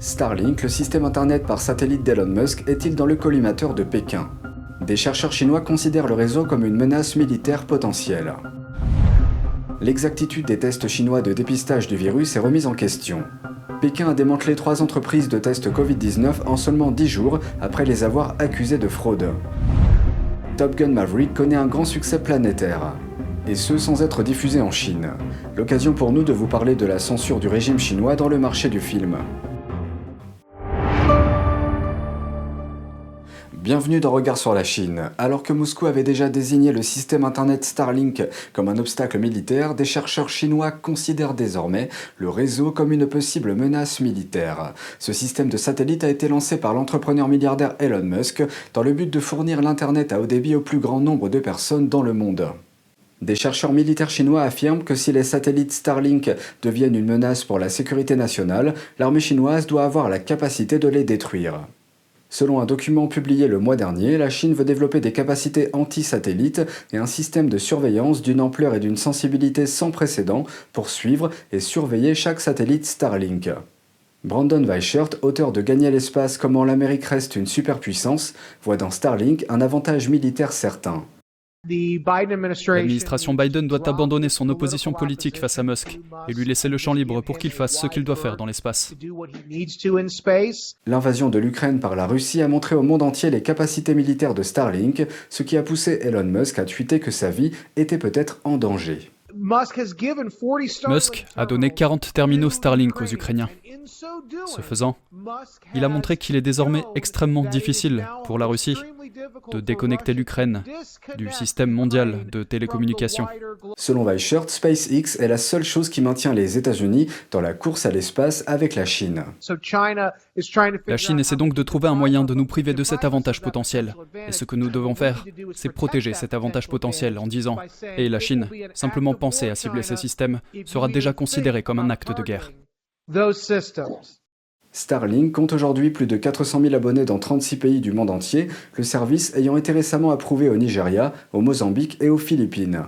Starlink, le système internet par satellite d'Elon Musk, est-il dans le collimateur de Pékin? Des chercheurs chinois considèrent le réseau comme une menace militaire potentielle. L'exactitude des tests chinois de dépistage du virus est remise en question. Pékin a démantelé trois entreprises de tests Covid-19 en seulement 10 jours après les avoir accusées de fraude. Top Gun Maverick connaît un grand succès planétaire et ce sans être diffusé en Chine. L'occasion pour nous de vous parler de la censure du régime chinois dans le marché du film. Bienvenue dans Regard sur la Chine. Alors que Moscou avait déjà désigné le système Internet Starlink comme un obstacle militaire, des chercheurs chinois considèrent désormais le réseau comme une possible menace militaire. Ce système de satellite a été lancé par l'entrepreneur milliardaire Elon Musk dans le but de fournir l'Internet à haut débit au plus grand nombre de personnes dans le monde. Des chercheurs militaires chinois affirment que si les satellites Starlink deviennent une menace pour la sécurité nationale, l'armée chinoise doit avoir la capacité de les détruire. Selon un document publié le mois dernier, la Chine veut développer des capacités anti-satellites et un système de surveillance d'une ampleur et d'une sensibilité sans précédent pour suivre et surveiller chaque satellite Starlink. Brandon Weichert, auteur de Gagner l'espace, comment l'Amérique reste une superpuissance, voit dans Starlink un avantage militaire certain. L'administration Biden doit abandonner son opposition politique face à Musk et lui laisser le champ libre pour qu'il fasse ce qu'il doit faire dans l'espace. L'invasion de l'Ukraine par la Russie a montré au monde entier les capacités militaires de Starlink, ce qui a poussé Elon Musk à tweeter que sa vie était peut-être en danger. Musk a donné 40 terminaux Starlink aux Ukrainiens. Ce faisant, il a montré qu'il est désormais extrêmement difficile pour la Russie de déconnecter l'Ukraine du système mondial de télécommunications. Selon Weichert, SpaceX est la seule chose qui maintient les États-Unis dans la course à l'espace avec la Chine. La Chine essaie donc de trouver un moyen de nous priver de cet avantage potentiel. Et ce que nous devons faire, c'est protéger cet avantage potentiel en disant Et la Chine, simplement penser à cibler ces systèmes sera déjà considéré comme un acte de guerre. Starlink compte aujourd'hui plus de 400 000 abonnés dans 36 pays du monde entier, le service ayant été récemment approuvé au Nigeria, au Mozambique et aux Philippines.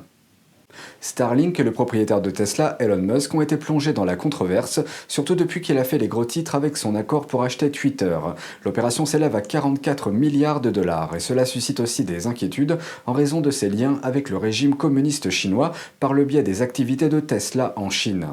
Starlink et le propriétaire de Tesla, Elon Musk, ont été plongés dans la controverse, surtout depuis qu'il a fait les gros titres avec son accord pour acheter Twitter. L'opération s'élève à 44 milliards de dollars et cela suscite aussi des inquiétudes en raison de ses liens avec le régime communiste chinois par le biais des activités de Tesla en Chine.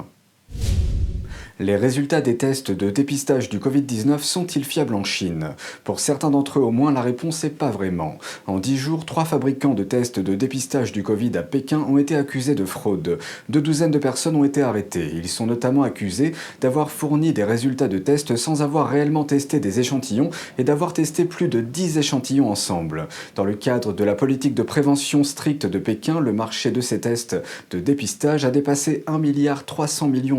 Les résultats des tests de dépistage du Covid-19 sont-ils fiables en Chine? Pour certains d'entre eux au moins, la réponse est pas vraiment. En dix jours, trois fabricants de tests de dépistage du Covid à Pékin ont été accusés de fraude. Deux douzaines de personnes ont été arrêtées. Ils sont notamment accusés d'avoir fourni des résultats de tests sans avoir réellement testé des échantillons et d'avoir testé plus de 10 échantillons ensemble. Dans le cadre de la politique de prévention stricte de Pékin, le marché de ces tests de dépistage a dépassé 1,3 milliard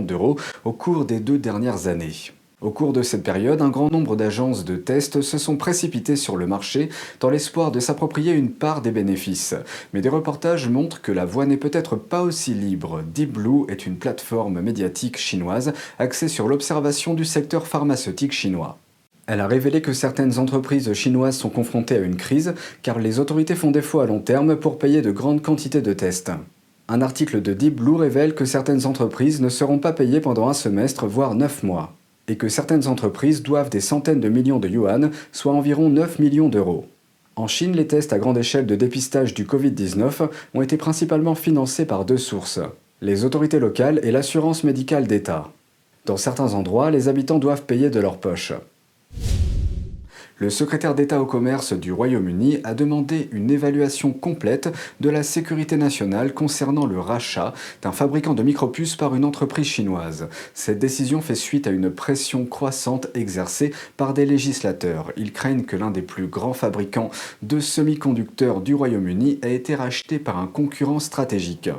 d'euros au cours des deux dernières années. Au cours de cette période, un grand nombre d'agences de tests se sont précipitées sur le marché dans l'espoir de s'approprier une part des bénéfices. Mais des reportages montrent que la voie n'est peut-être pas aussi libre. Deep Blue est une plateforme médiatique chinoise axée sur l'observation du secteur pharmaceutique chinois. Elle a révélé que certaines entreprises chinoises sont confrontées à une crise car les autorités font défaut à long terme pour payer de grandes quantités de tests. Un article de Deep Blue révèle que certaines entreprises ne seront pas payées pendant un semestre, voire 9 mois, et que certaines entreprises doivent des centaines de millions de yuan, soit environ 9 millions d'euros. En Chine, les tests à grande échelle de dépistage du Covid-19 ont été principalement financés par deux sources, les autorités locales et l'assurance médicale d'État. Dans certains endroits, les habitants doivent payer de leur poche le secrétaire d'État au commerce du Royaume-Uni a demandé une évaluation complète de la sécurité nationale concernant le rachat d'un fabricant de micropuces par une entreprise chinoise. Cette décision fait suite à une pression croissante exercée par des législateurs. Ils craignent que l'un des plus grands fabricants de semi-conducteurs du Royaume-Uni ait été racheté par un concurrent stratégique.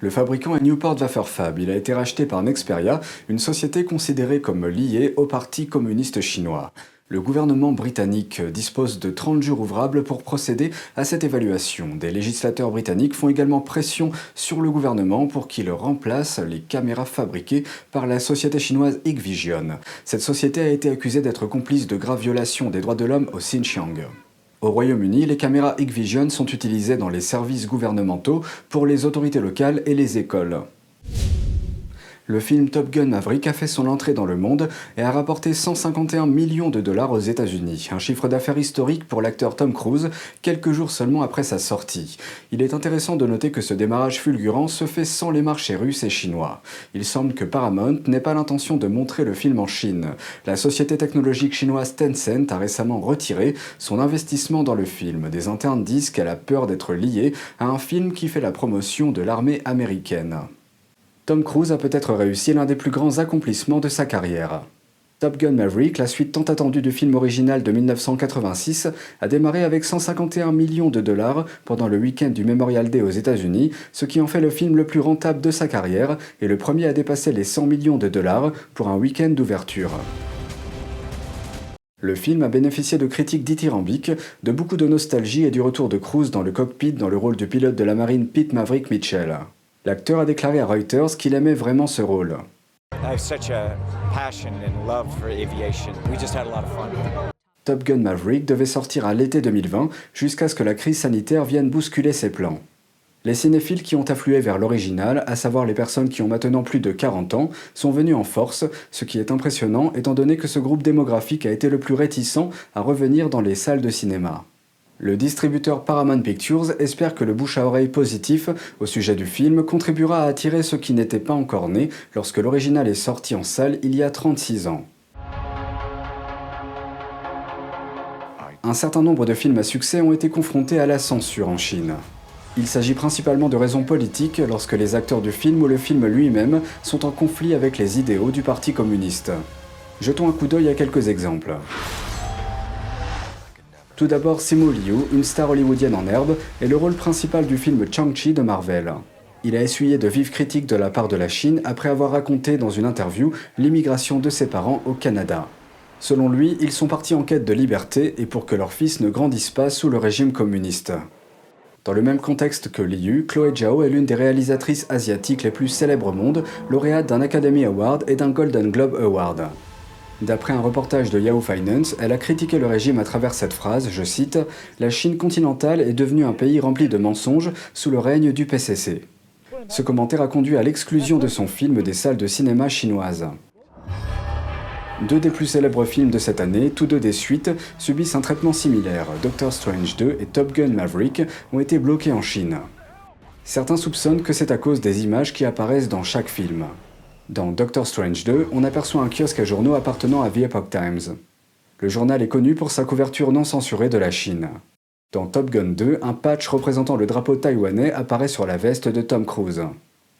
Le fabricant est Newport Fab. Il a été racheté par Nexperia, une société considérée comme liée au Parti communiste chinois. Le gouvernement britannique dispose de 30 jours ouvrables pour procéder à cette évaluation. Des législateurs britanniques font également pression sur le gouvernement pour qu'il remplace les caméras fabriquées par la société chinoise Hikvision. Cette société a été accusée d'être complice de graves violations des droits de l'homme au Xinjiang. Au Royaume-Uni, les caméras Hikvision sont utilisées dans les services gouvernementaux pour les autorités locales et les écoles. Le film Top Gun Maverick a fait son entrée dans le monde et a rapporté 151 millions de dollars aux États-Unis, un chiffre d'affaires historique pour l'acteur Tom Cruise, quelques jours seulement après sa sortie. Il est intéressant de noter que ce démarrage fulgurant se fait sans les marchés russes et chinois. Il semble que Paramount n'ait pas l'intention de montrer le film en Chine. La société technologique chinoise Tencent a récemment retiré son investissement dans le film. Des internes disent qu'elle a peur d'être liée à un film qui fait la promotion de l'armée américaine. Tom Cruise a peut-être réussi l'un des plus grands accomplissements de sa carrière. Top Gun Maverick, la suite tant attendue du film original de 1986, a démarré avec 151 millions de dollars pendant le week-end du Memorial Day aux États-Unis, ce qui en fait le film le plus rentable de sa carrière et le premier à dépasser les 100 millions de dollars pour un week-end d'ouverture. Le film a bénéficié de critiques dithyrambiques, de beaucoup de nostalgie et du retour de Cruise dans le cockpit dans le rôle du pilote de la marine Pete Maverick Mitchell. L'acteur a déclaré à Reuters qu'il aimait vraiment ce rôle. Top Gun Maverick devait sortir à l'été 2020 jusqu'à ce que la crise sanitaire vienne bousculer ses plans. Les cinéphiles qui ont afflué vers l'original, à savoir les personnes qui ont maintenant plus de 40 ans, sont venus en force, ce qui est impressionnant étant donné que ce groupe démographique a été le plus réticent à revenir dans les salles de cinéma. Le distributeur Paramount Pictures espère que le bouche à oreille positif au sujet du film contribuera à attirer ceux qui n'étaient pas encore nés lorsque l'original est sorti en salle il y a 36 ans. Un certain nombre de films à succès ont été confrontés à la censure en Chine. Il s'agit principalement de raisons politiques lorsque les acteurs du film ou le film lui-même sont en conflit avec les idéaux du Parti communiste. Jetons un coup d'œil à quelques exemples. Tout d'abord, Simu Liu, une star hollywoodienne en herbe, est le rôle principal du film Chang-Chi de Marvel. Il a essuyé de vives critiques de la part de la Chine après avoir raconté dans une interview l'immigration de ses parents au Canada. Selon lui, ils sont partis en quête de liberté et pour que leur fils ne grandisse pas sous le régime communiste. Dans le même contexte que Liu, Chloé Zhao est l'une des réalisatrices asiatiques les plus célèbres au monde, lauréate d'un Academy Award et d'un Golden Globe Award. D'après un reportage de Yahoo Finance, elle a critiqué le régime à travers cette phrase, je cite, La Chine continentale est devenue un pays rempli de mensonges sous le règne du PCC. Ce commentaire a conduit à l'exclusion de son film des salles de cinéma chinoises. Deux des plus célèbres films de cette année, tous deux des suites, subissent un traitement similaire. Doctor Strange 2 et Top Gun Maverick ont été bloqués en Chine. Certains soupçonnent que c'est à cause des images qui apparaissent dans chaque film. Dans Doctor Strange 2, on aperçoit un kiosque à journaux appartenant à The Epoch Times. Le journal est connu pour sa couverture non censurée de la Chine. Dans Top Gun 2, un patch représentant le drapeau taïwanais apparaît sur la veste de Tom Cruise.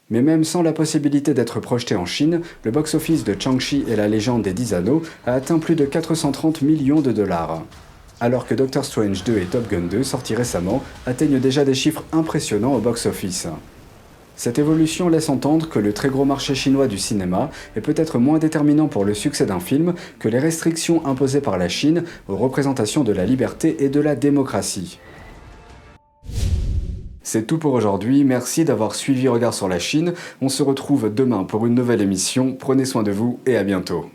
Mais même sans la possibilité d'être projeté en Chine, le box-office de Chang-Chi et la légende des 10 anneaux a atteint plus de 430 millions de dollars. Alors que Doctor Strange 2 et Top Gun 2, sortis récemment, atteignent déjà des chiffres impressionnants au box-office. Cette évolution laisse entendre que le très gros marché chinois du cinéma est peut-être moins déterminant pour le succès d'un film que les restrictions imposées par la Chine aux représentations de la liberté et de la démocratie. C'est tout pour aujourd'hui, merci d'avoir suivi Regard sur la Chine, on se retrouve demain pour une nouvelle émission, prenez soin de vous et à bientôt.